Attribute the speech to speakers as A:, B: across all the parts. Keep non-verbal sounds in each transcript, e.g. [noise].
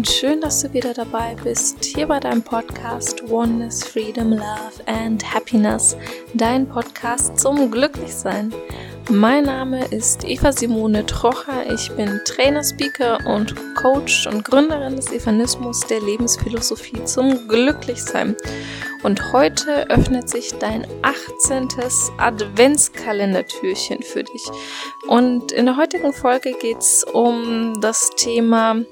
A: Und schön, dass du wieder dabei bist, hier bei deinem Podcast Oneness, Freedom, Love and Happiness, dein Podcast zum Glücklichsein. Mein Name ist Eva Simone Trocher, ich bin Trainer, Speaker und Coach und Gründerin des Evanismus der Lebensphilosophie zum Glücklichsein. Und heute öffnet sich dein 18. Adventskalendertürchen für dich. Und in der heutigen Folge geht es um das Thema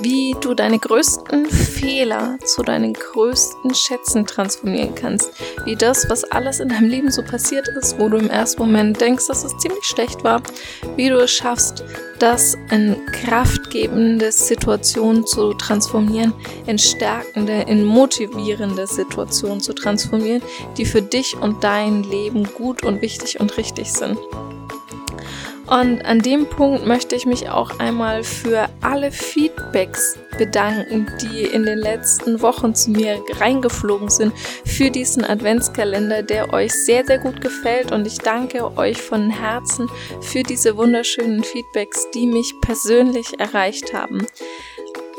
A: wie du deine größten Fehler zu deinen größten Schätzen transformieren kannst. Wie das, was alles in deinem Leben so passiert ist, wo du im ersten Moment denkst, dass es ziemlich schlecht war, wie du es schaffst, das in kraftgebende Situationen zu transformieren, in stärkende, in motivierende Situationen zu transformieren, die für dich und dein Leben gut und wichtig und richtig sind. Und an dem Punkt möchte ich mich auch einmal für alle Feedbacks bedanken, die in den letzten Wochen zu mir reingeflogen sind für diesen Adventskalender, der euch sehr, sehr gut gefällt. Und ich danke euch von Herzen für diese wunderschönen Feedbacks, die mich persönlich erreicht haben.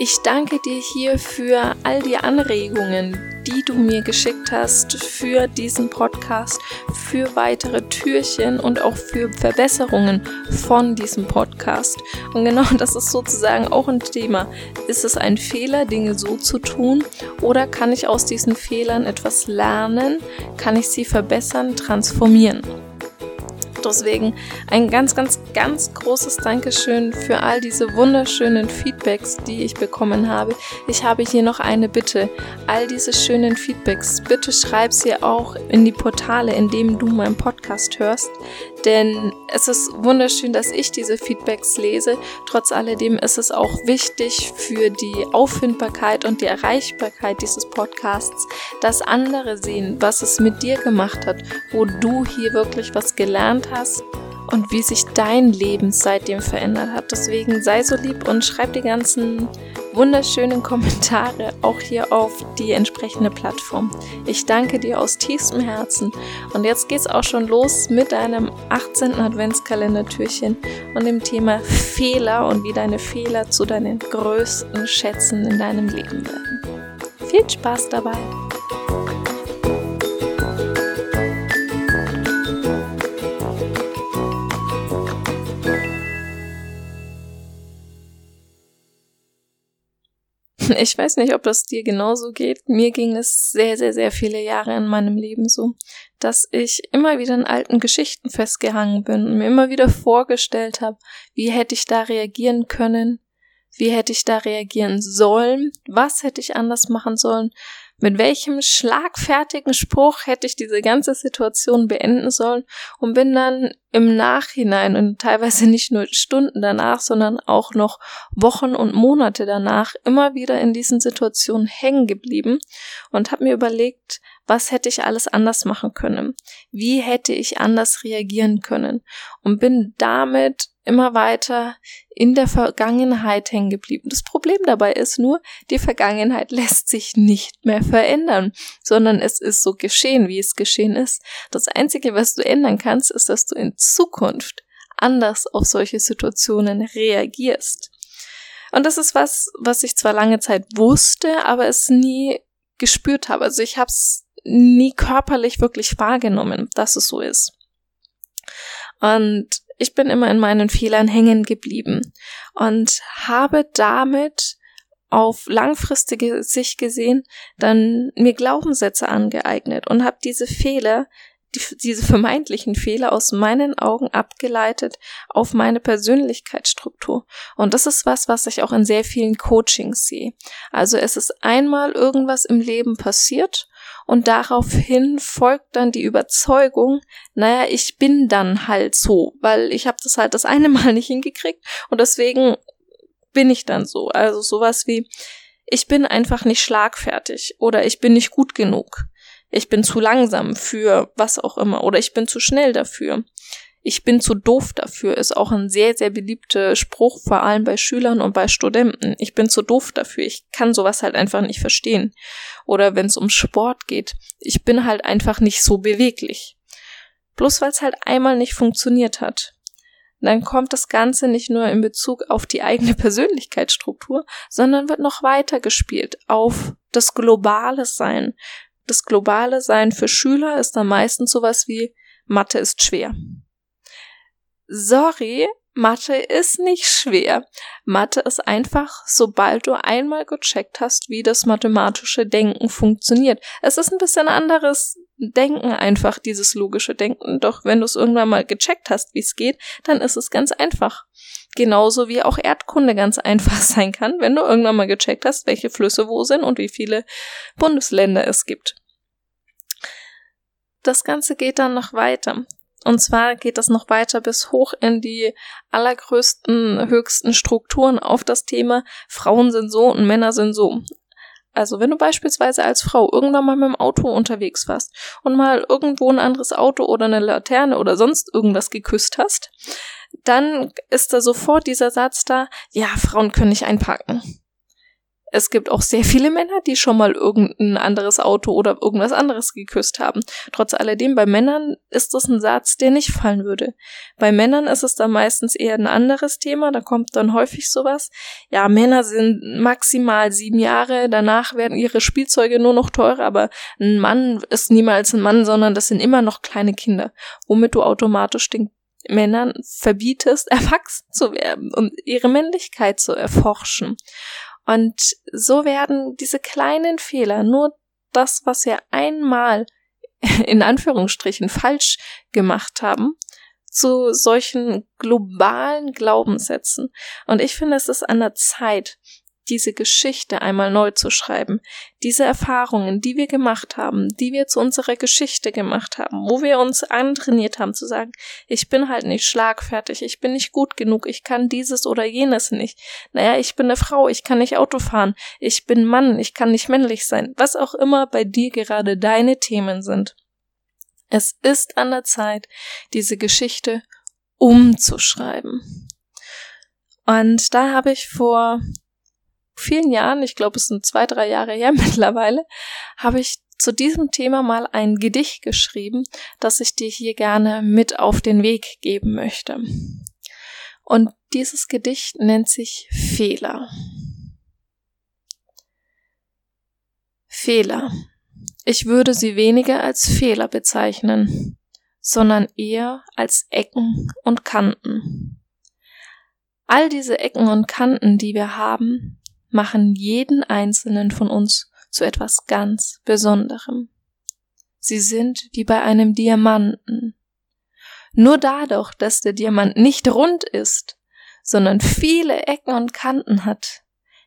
A: Ich danke dir hier für all die Anregungen, die du mir geschickt hast für diesen Podcast, für weitere Türchen und auch für Verbesserungen von diesem Podcast. Und genau [laughs] das ist sozusagen auch ein Thema. Ist es ein Fehler, Dinge so zu tun oder kann ich aus diesen Fehlern etwas lernen? Kann ich sie verbessern, transformieren? Deswegen ein ganz, ganz, ganz großes Dankeschön für all diese wunderschönen Feedbacks, die ich bekommen habe. Ich habe hier noch eine Bitte. All diese schönen Feedbacks, bitte schreib sie auch in die Portale, in denen du meinen Podcast hörst. Denn es ist wunderschön, dass ich diese Feedbacks lese. Trotz alledem ist es auch wichtig für die Auffindbarkeit und die Erreichbarkeit dieses Podcasts, dass andere sehen, was es mit dir gemacht hat, wo du hier wirklich was gelernt hast und wie sich dein Leben seitdem verändert hat. Deswegen sei so lieb und schreib die ganzen wunderschönen Kommentare auch hier auf die entsprechende Plattform. Ich danke dir aus tiefstem Herzen. Und jetzt geht's auch schon los mit deinem 18. Adventskalender-Türchen und dem Thema Fehler und wie deine Fehler zu deinen größten Schätzen in deinem Leben werden. Viel Spaß dabei! [laughs] Ich weiß nicht, ob das dir genauso geht. Mir ging es sehr, sehr, sehr viele Jahre in meinem Leben so, dass ich immer wieder in alten Geschichten festgehangen bin und mir immer wieder vorgestellt habe, wie hätte ich da reagieren können, wie hätte ich da reagieren sollen, was hätte ich anders machen sollen, mit welchem schlagfertigen Spruch hätte ich diese ganze Situation beenden sollen und bin dann im Nachhinein und teilweise nicht nur Stunden danach, sondern auch noch Wochen und Monate danach immer wieder in diesen Situationen hängen geblieben und habe mir überlegt, was hätte ich alles anders machen können? Wie hätte ich anders reagieren können? Und bin damit immer weiter in der Vergangenheit hängen geblieben. Das Problem dabei ist nur, die Vergangenheit lässt sich nicht mehr verändern, sondern es ist so geschehen, wie es geschehen ist. Das Einzige, was du ändern kannst, ist, dass du in Zukunft anders auf solche Situationen reagierst. Und das ist was, was ich zwar lange Zeit wusste, aber es nie gespürt habe. Also ich habe es nie körperlich wirklich wahrgenommen, dass es so ist. Und ich bin immer in meinen Fehlern hängen geblieben und habe damit auf langfristige Sicht gesehen dann mir Glaubenssätze angeeignet und habe diese Fehler die, diese vermeintlichen Fehler aus meinen Augen abgeleitet auf meine Persönlichkeitsstruktur. Und das ist was, was ich auch in sehr vielen Coachings sehe. Also es ist einmal irgendwas im Leben passiert und daraufhin folgt dann die Überzeugung, naja, ich bin dann halt so, weil ich habe das halt das eine [laughs] Mal nicht hingekriegt und deswegen bin ich dann so. Also sowas wie, ich bin einfach nicht schlagfertig oder ich bin nicht gut genug ich bin zu langsam für was auch immer oder ich bin zu schnell dafür. Ich bin zu doof dafür ist auch ein sehr, sehr beliebter Spruch, vor allem bei Schülern und bei Studenten. Ich bin zu doof dafür. Ich kann sowas halt einfach nicht verstehen. Oder wenn es um Sport geht, ich bin halt einfach nicht so beweglich. Bloß weil es halt einmal nicht funktioniert hat. dann kommt das Ganze nicht nur in Bezug auf die eigene [laughs] Persönlichkeitsstruktur, sondern wird noch weiter gespielt auf das globale Sein. Das globale Sein für Schüler ist dann meistens sowas wie Mathe ist schwer. Sorry, Mathe ist nicht schwer. Mathe ist einfach, sobald du einmal gecheckt hast, wie das mathematische Denken funktioniert. Es ist ein bisschen anderes Denken einfach, dieses logische Denken. Doch wenn du es irgendwann mal gecheckt hast, wie es geht, dann ist es ganz einfach. Genauso wie auch Erdkunde ganz [laughs] einfach sein kann, wenn du irgendwann mal gecheckt hast, welche Flüsse wo sind und wie viele Bundesländer es gibt. Das Ganze geht dann noch weiter. Und zwar geht das noch weiter bis hoch in die allergrößten, höchsten Strukturen auf das Thema Frauen sind so und Männer sind so. Also wenn du beispielsweise als Frau irgendwann mal mit dem Auto unterwegs warst und mal irgendwo ein anderes Auto oder eine Laterne oder sonst irgendwas geküsst hast, dann ist da sofort dieser Satz da, ja, Frauen können nicht einparken. Es gibt auch sehr viele Männer, die schon mal irgendein anderes Auto oder irgendwas anderes geküsst haben. Trotz alledem, bei Männern ist das ein Satz, der nicht fallen würde. Bei Männern ist es dann meistens eher ein anderes Thema, da kommt dann häufig sowas. Ja, Männer sind maximal sieben Jahre, danach werden ihre Spielzeuge nur noch teurer, aber ein Mann ist niemals ein Mann, sondern das sind immer noch kleine Kinder, womit du automatisch den Männern verbietest, [laughs] erwachsen zu werden und ihre Männlichkeit zu erforschen. Und so werden diese kleinen Fehler, nur das, was wir einmal [laughs] in Anführungsstrichen falsch gemacht haben, zu solchen globalen Glaubenssätzen. Und ich finde, es ist an der Zeit, diese Geschichte einmal neu zu schreiben. Diese Erfahrungen, die wir gemacht haben, die wir zu unserer Geschichte gemacht haben, wo wir uns antrainiert haben zu sagen, ich bin halt nicht schlagfertig, ich bin nicht gut genug, ich kann dieses oder jenes nicht. Naja, ich bin eine Frau, ich kann nicht Auto fahren, ich bin Mann, ich kann nicht männlich sein, was auch immer bei dir gerade deine Themen sind. Es ist an der Zeit, diese Geschichte umzuschreiben. Und da habe ich vor vielen Jahren, ich glaube es sind zwei, drei Jahre her [laughs] mittlerweile, habe ich zu diesem Thema mal ein Gedicht geschrieben, das ich dir hier gerne mit auf den Weg geben möchte. Und dieses Gedicht nennt sich Fehler. Fehler. Ich würde sie weniger als Fehler bezeichnen, sondern eher als Ecken und Kanten. All diese Ecken und Kanten, die wir haben, machen jeden einzelnen von uns zu etwas ganz Besonderem. Sie sind wie bei einem Diamanten. Nur dadurch, dass der Diamant nicht rund ist, sondern viele Ecken und Kanten hat,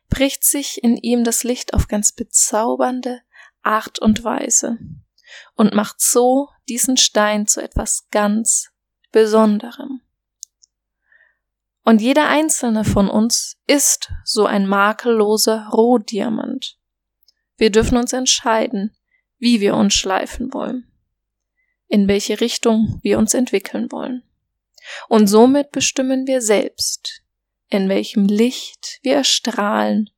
A: bricht sich in ihm das Licht auf ganz bezaubernde Art und Weise und macht so diesen Stein zu etwas ganz Besonderem. Und jeder einzelne von uns ist so ein makelloser Rohdiamant. Wir dürfen uns entscheiden, wie wir uns schleifen wollen, in welche Richtung wir uns entwickeln wollen. Und somit bestimmen wir selbst, in welchem Licht wir erstrahlen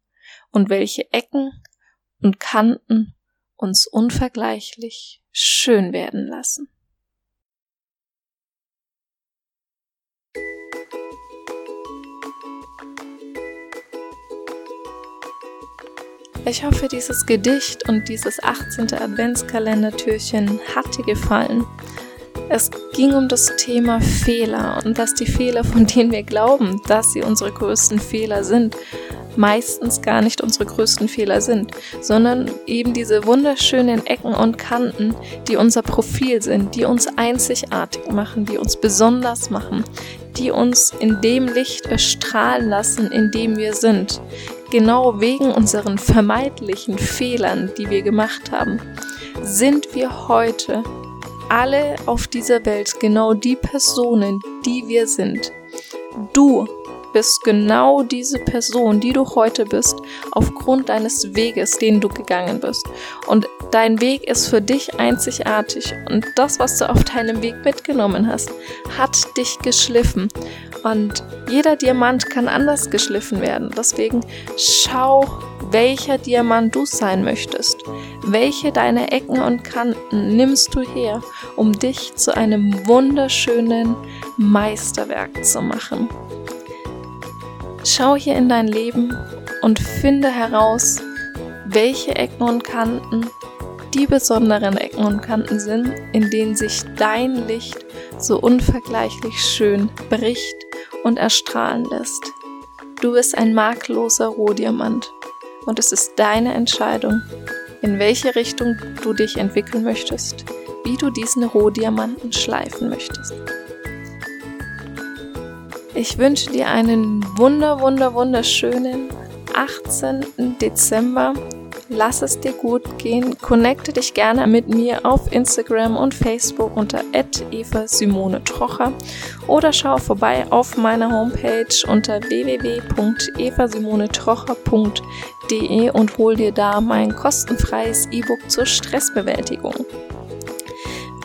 A: und welche Ecken und Kanten uns unvergleichlich schön werden lassen. Ich hoffe, dieses Gedicht und dieses 18. Adventskalendertürchen hat dir gefallen. Es ging um das Thema Fehler und dass die Fehler, von denen wir glauben, dass sie unsere größten Fehler sind, meistens gar nicht unsere größten Fehler sind, sondern eben diese wunderschönen Ecken und Kanten, die unser Profil sind, die uns einzigartig machen, die uns besonders machen, die uns in dem Licht erstrahlen lassen, in dem wir sind, genau wegen unseren vermeintlichen Fehlern, die wir gemacht haben, sind wir heute alle auf dieser Welt genau die Personen, die wir sind. Du bist genau diese Person, die du heute bist, aufgrund deines Weges, den du gegangen bist. Und dein Weg ist für dich einzigartig. Und das, was du auf deinem Weg mitgenommen hast, hat dich geschliffen. Und jeder Diamant kann anders geschliffen werden. Deswegen schau, welcher Diamant du sein möchtest. Welche deiner Ecken und Kanten nimmst du her, um dich zu einem wunderschönen Meisterwerk zu machen. Schau hier in dein Leben und finde heraus, welche Ecken und Kanten die besonderen Ecken und Kanten sind, in denen sich dein Licht so unvergleichlich schön bricht und erstrahlen lässt. Du bist ein makelloser Rohdiamant und es ist deine Entscheidung, in welche Richtung du dich entwickeln möchtest, wie du diesen Rohdiamanten schleifen möchtest. Ich wünsche dir einen wunder, wunder, wunderschönen 18. Dezember lass es dir gut gehen. Connecte dich gerne mit mir auf Instagram und Facebook unter Eva Simone Trocher oder schau vorbei auf meiner Homepage unter www.evasimonetrocher.de und hol dir da mein kostenfreies E-Book zur Stressbewältigung.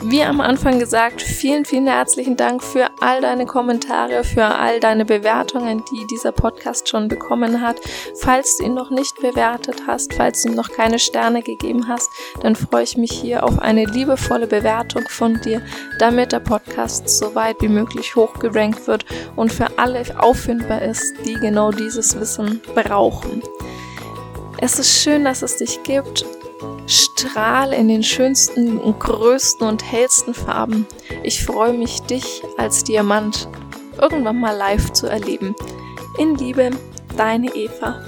A: Wie am Anfang gesagt, vielen, vielen herzlichen Dank für all deine Kommentare, für all deine Bewertungen, die dieser Podcast schon bekommen hat. Falls du ihn noch nicht bewertet hast, falls du ihm noch keine Sterne gegeben hast, dann freue ich mich hier auf eine liebevolle Bewertung von dir, damit der Podcast so weit wie möglich hochgerankt wird und für alle auffindbar ist, die genau dieses Wissen brauchen. Es ist schön, dass es dich gibt Strahl in den schönsten größten und hellsten Farben. Ich freue mich, dich als Diamant irgendwann mal live zu erleben. In Liebe, deine Eva.